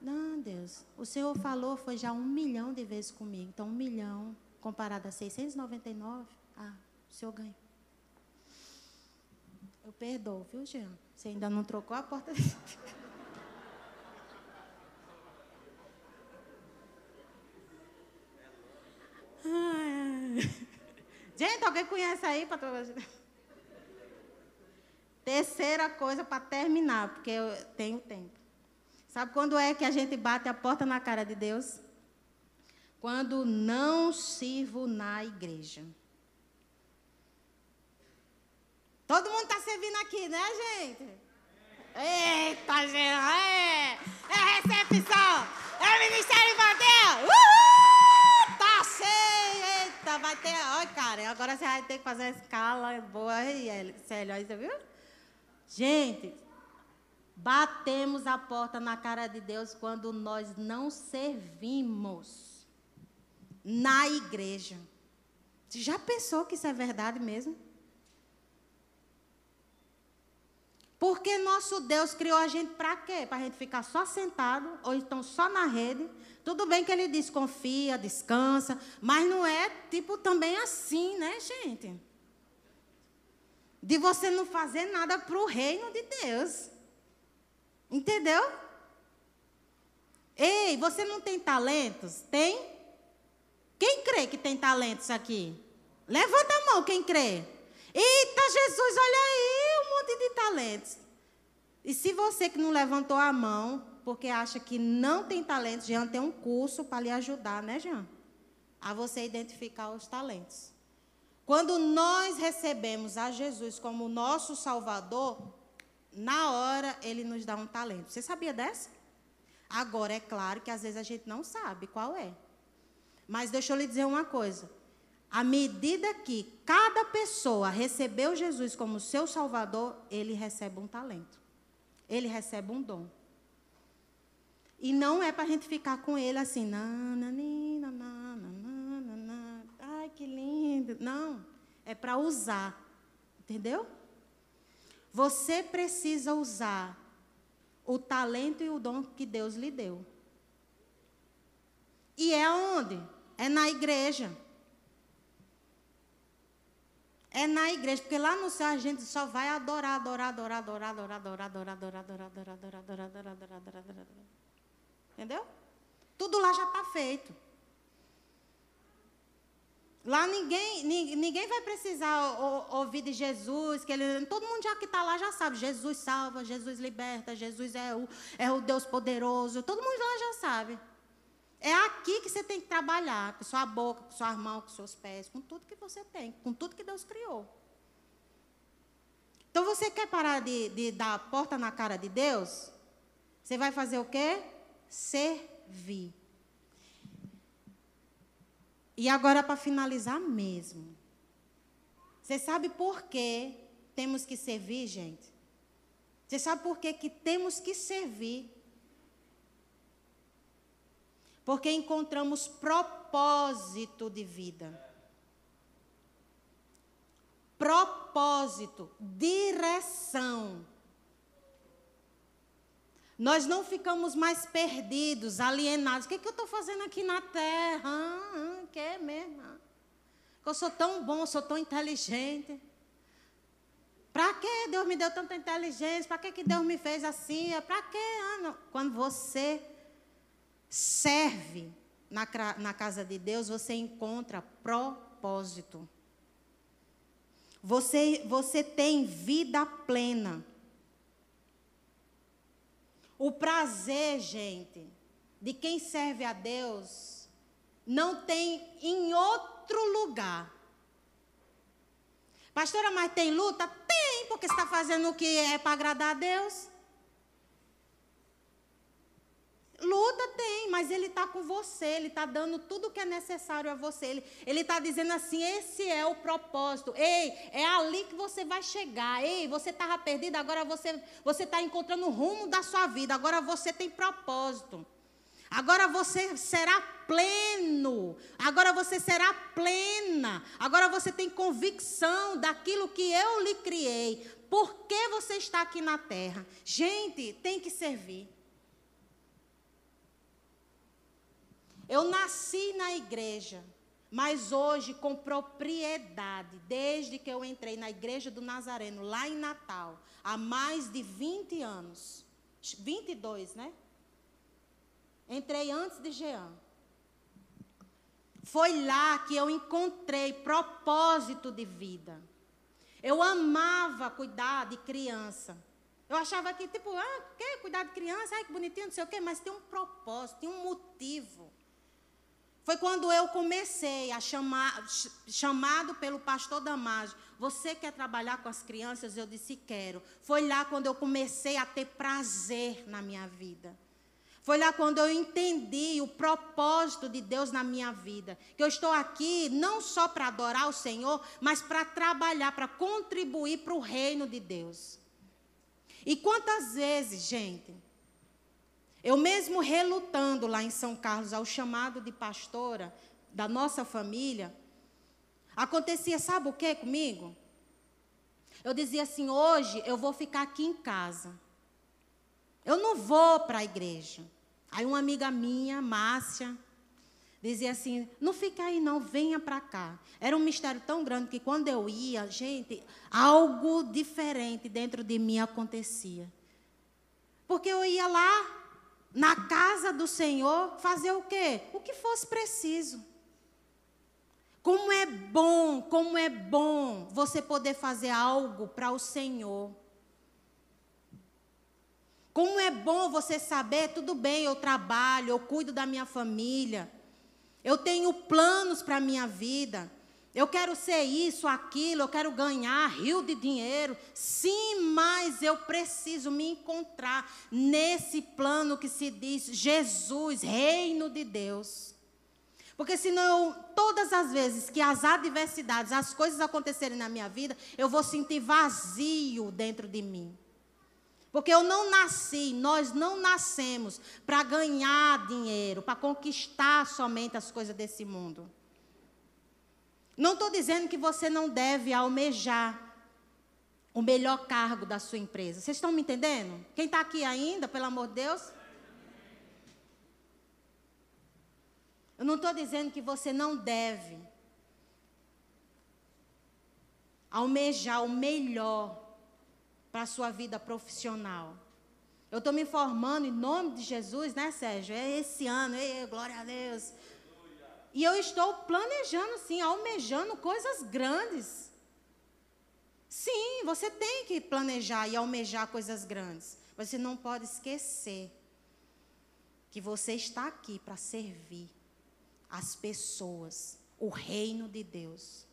Não, Deus, o Senhor falou foi já um milhão de vezes comigo. Então, um milhão comparado a 699, ah, o Senhor ganha. Eu perdoo, viu, Jean? Você ainda não trocou a porta. Gente, alguém conhece aí? Terceira coisa para terminar, porque eu tenho tempo. Sabe quando é que a gente bate a porta na cara de Deus? Quando não sirvo na igreja. Todo mundo está servindo aqui, né, gente? Eita, gente! É, é recepção! É Ministério Infantil! Uhul! Eita, vai ter. Olha, cara, agora você vai ter que fazer uma escala boa aí, Célio. Aí você viu? Gente, batemos a porta na cara de Deus quando nós não servimos na igreja. Você já pensou que isso é verdade mesmo? Porque nosso Deus criou a gente para quê? Para a gente ficar só sentado, ou então só na rede. Tudo bem que ele diz confia, descansa, mas não é tipo também assim, né, gente? De você não fazer nada para o reino de Deus. Entendeu? Ei, você não tem talentos? Tem? Quem crê que tem talentos aqui? Levanta a mão, quem crê? Eita, Jesus, olha aí um monte de talentos. E se você que não levantou a mão, porque acha que não tem talento, Jean tem um curso para lhe ajudar, né, Jean? A você identificar os talentos. Quando nós recebemos a Jesus como nosso Salvador, na hora ele nos dá um talento. Você sabia dessa? Agora, é claro que às vezes a gente não sabe qual é. Mas deixa eu lhe dizer uma coisa. À medida que cada pessoa recebeu Jesus como seu Salvador, ele recebe um talento. Ele recebe um dom. E não é para a gente ficar com ele assim, nananina, nananina, ai que lindo. Não, é para usar. Entendeu? Você precisa usar o talento e o dom que Deus lhe deu. E é onde? É na igreja. É na igreja, porque lá no céu a gente só vai adorar, adorar, adorar, adorar, adorar, adorar, adorar, adorar, adorar, adorar, adorar, adorar, adorar, adorar, adorar, adorar. Entendeu? Tudo lá já está feito. Lá ninguém, ninguém vai precisar ouvir de Jesus, que ele, todo mundo já que está lá já sabe, Jesus salva, Jesus liberta, Jesus é o, é o Deus poderoso, todo mundo lá já sabe. É aqui que você tem que trabalhar, com sua boca, com sua mão, com seus pés, com tudo que você tem, com tudo que Deus criou. Então você quer parar de, de dar a porta na cara de Deus? Você vai fazer o quê? Servir. E agora para finalizar mesmo. Você sabe por que temos que servir, gente? Você sabe por que, que temos que servir? Porque encontramos propósito de vida. Propósito, direção. Nós não ficamos mais perdidos, alienados. O que, é que eu estou fazendo aqui na terra? Ah, ah, que é mesmo? Ah. Eu sou tão bom, sou tão inteligente. Para que Deus me deu tanta inteligência? Para que, que Deus me fez assim? Para que? Ah, Quando você serve na, na casa de Deus, você encontra propósito. Você, você tem vida plena. O prazer, gente, de quem serve a Deus, não tem em outro lugar. Pastora, mas tem luta? Tem, porque está fazendo o que é para agradar a Deus. Luta tem, mas Ele está com você, Ele está dando tudo o que é necessário a você. Ele está dizendo assim: esse é o propósito. Ei, é ali que você vai chegar. Ei, você estava perdido, agora você está encontrando o rumo da sua vida. Agora você tem propósito. Agora você será pleno. Agora você será plena. Agora você tem convicção daquilo que eu lhe criei. Por que você está aqui na terra? Gente, tem que servir. Eu nasci na igreja, mas hoje com propriedade, desde que eu entrei na igreja do Nazareno, lá em Natal, há mais de 20 anos. 22, né? Entrei antes de Jean. Foi lá que eu encontrei propósito de vida. Eu amava cuidar de criança. Eu achava que, tipo, ah, quer cuidar de criança? Ai, que bonitinho, não sei o quê, mas tem um propósito, tem um motivo. Foi quando eu comecei a chamar, chamado pelo pastor Damásio, você quer trabalhar com as crianças? Eu disse, quero. Foi lá quando eu comecei a ter prazer na minha vida. Foi lá quando eu entendi o propósito de Deus na minha vida. Que eu estou aqui não só para adorar o Senhor, mas para trabalhar, para contribuir para o reino de Deus. E quantas vezes, gente, eu mesmo relutando lá em São Carlos ao chamado de pastora da nossa família, acontecia, sabe o que comigo? Eu dizia assim: hoje eu vou ficar aqui em casa. Eu não vou para a igreja. Aí uma amiga minha, Márcia, dizia assim: não fica aí não, venha para cá. Era um mistério tão grande que quando eu ia, gente, algo diferente dentro de mim acontecia. Porque eu ia lá, na casa do Senhor, fazer o quê? O que fosse preciso. Como é bom, como é bom você poder fazer algo para o Senhor. Como é bom você saber, tudo bem, eu trabalho, eu cuido da minha família, eu tenho planos para a minha vida, eu quero ser isso, aquilo, eu quero ganhar rio de dinheiro. Sim, mas eu preciso me encontrar nesse plano que se diz Jesus, reino de Deus. Porque senão, todas as vezes que as adversidades, as coisas acontecerem na minha vida, eu vou sentir vazio dentro de mim. Porque eu não nasci, nós não nascemos para ganhar dinheiro, para conquistar somente as coisas desse mundo. Não estou dizendo que você não deve almejar o melhor cargo da sua empresa. Vocês estão me entendendo? Quem está aqui ainda, pelo amor de Deus? Eu não estou dizendo que você não deve almejar o melhor para a sua vida profissional. Eu estou me formando em nome de Jesus, né, Sérgio? É esse ano, ei, glória a Deus. E eu estou planejando, sim, almejando coisas grandes. Sim, você tem que planejar e almejar coisas grandes. Você não pode esquecer que você está aqui para servir as pessoas, o reino de Deus,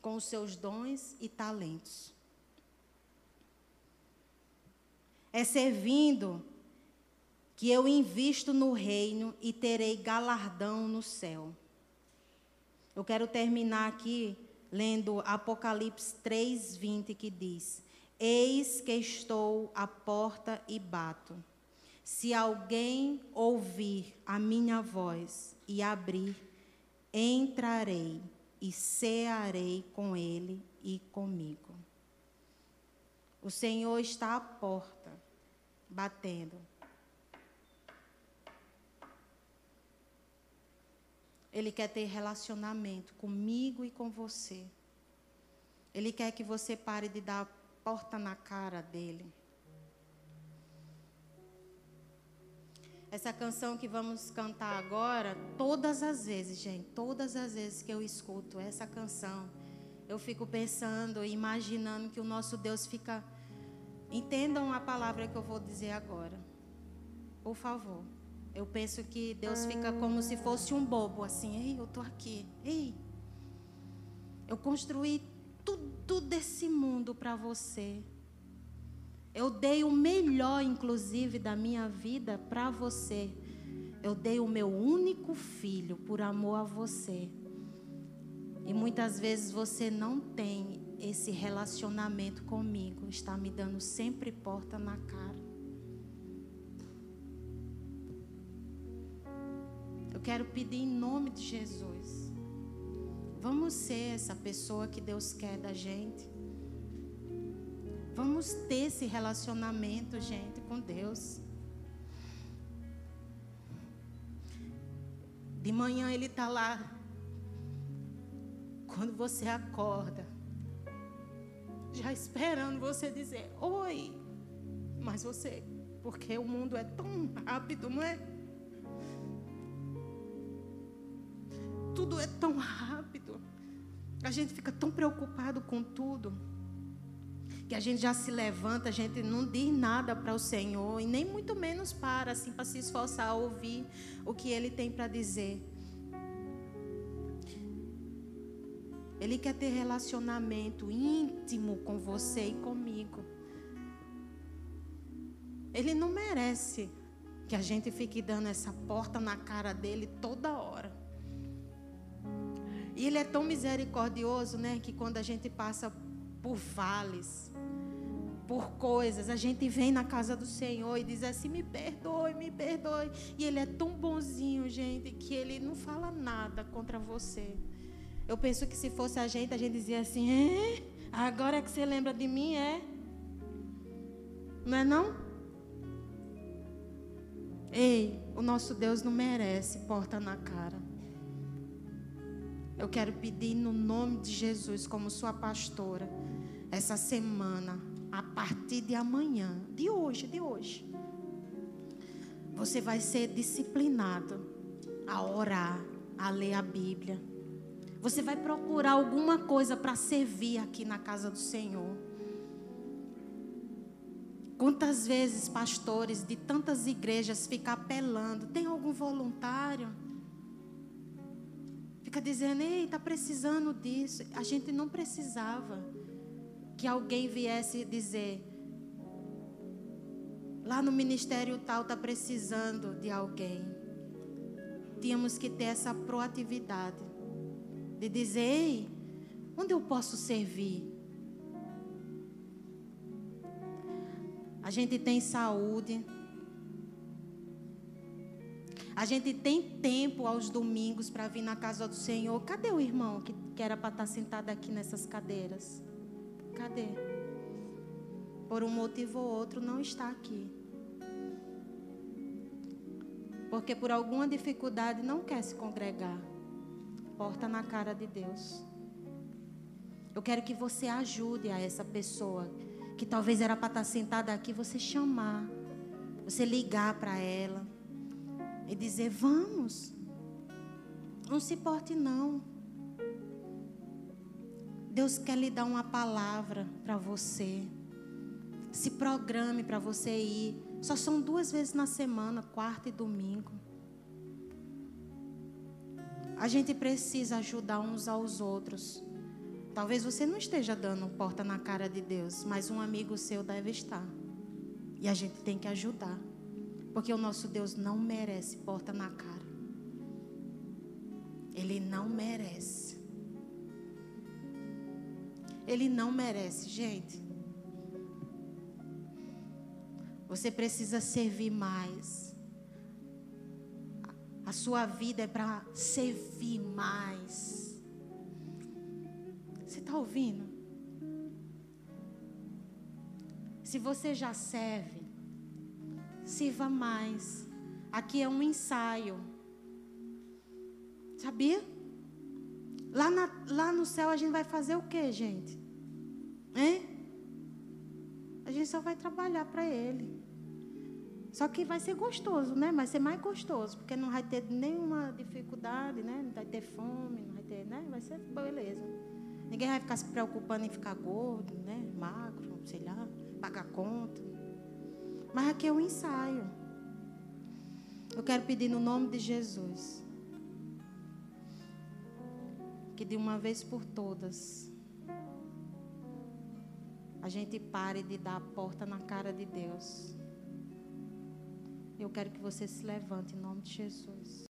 com os seus dons e talentos. É servindo que eu invisto no reino e terei galardão no céu. Eu quero terminar aqui lendo Apocalipse 3:20 que diz: Eis que estou à porta e bato. Se alguém ouvir a minha voz e abrir, entrarei e cearei com ele e comigo. O Senhor está à porta batendo. Ele quer ter relacionamento comigo e com você. Ele quer que você pare de dar porta na cara dele. Essa canção que vamos cantar agora, todas as vezes, gente, todas as vezes que eu escuto essa canção, eu fico pensando, imaginando que o nosso Deus fica Entendam a palavra que eu vou dizer agora. Por favor. Eu penso que Deus fica como se fosse um bobo, assim. Ei, eu estou aqui. Ei. Eu construí tudo desse mundo para você. Eu dei o melhor, inclusive, da minha vida para você. Eu dei o meu único filho por amor a você. E muitas vezes você não tem esse relacionamento comigo está me dando sempre porta na cara. Quero pedir em nome de Jesus. Vamos ser essa pessoa que Deus quer da gente. Vamos ter esse relacionamento, gente, com Deus. De manhã ele está lá. Quando você acorda, já esperando você dizer oi. Mas você, porque o mundo é tão rápido, não é? Tudo é tão rápido. A gente fica tão preocupado com tudo. Que a gente já se levanta, a gente não diz nada para o Senhor e nem muito menos para, assim, para se esforçar a ouvir o que Ele tem para dizer. Ele quer ter relacionamento íntimo com você e comigo. Ele não merece que a gente fique dando essa porta na cara dele toda hora. E ele é tão misericordioso, né, que quando a gente passa por vales, por coisas, a gente vem na casa do Senhor e diz assim: "Me perdoe, me perdoe". E ele é tão bonzinho, gente, que ele não fala nada contra você. Eu penso que se fosse a gente, a gente dizia assim: "É? Agora que você lembra de mim, é?" Não é não? Ei, o nosso Deus não merece porta na cara. Eu quero pedir no nome de Jesus, como sua pastora, essa semana, a partir de amanhã, de hoje, de hoje, você vai ser disciplinado a orar, a ler a Bíblia. Você vai procurar alguma coisa para servir aqui na casa do Senhor. Quantas vezes pastores de tantas igrejas ficam apelando: tem algum voluntário? Fica dizendo: ei, está precisando disso. A gente não precisava que alguém viesse dizer: lá no ministério tal está precisando de alguém. Tínhamos que ter essa proatividade de dizer: ei, onde eu posso servir? A gente tem saúde. A gente tem tempo aos domingos para vir na casa do Senhor. Cadê o irmão que, que era para estar tá sentado aqui nessas cadeiras? Cadê? Por um motivo ou outro não está aqui. Porque por alguma dificuldade não quer se congregar. Porta na cara de Deus. Eu quero que você ajude a essa pessoa que talvez era para estar tá sentada aqui, você chamar, você ligar para ela e dizer: Vamos, não se porte não. Deus quer lhe dar uma palavra para você. Se programe para você ir. Só são duas vezes na semana, quarta e domingo. A gente precisa ajudar uns aos outros. Talvez você não esteja dando porta na cara de Deus, mas um amigo seu deve estar. E a gente tem que ajudar. Porque o nosso Deus não merece porta na cara. Ele não merece. Ele não merece, gente. Você precisa servir mais. A sua vida é para servir mais está ouvindo? Se você já serve, sirva mais. Aqui é um ensaio. Sabia? Lá, na, lá no céu a gente vai fazer o que, gente? Hein? A gente só vai trabalhar para Ele. Só que vai ser gostoso, né? Vai ser mais gostoso, porque não vai ter nenhuma dificuldade, né? Não vai ter fome, não vai ter, né? Vai ser beleza. Ninguém vai ficar se preocupando em ficar gordo, né? Magro, sei lá, pagar conta. Mas aqui é um ensaio. Eu quero pedir no nome de Jesus que de uma vez por todas a gente pare de dar a porta na cara de Deus. Eu quero que você se levante em nome de Jesus.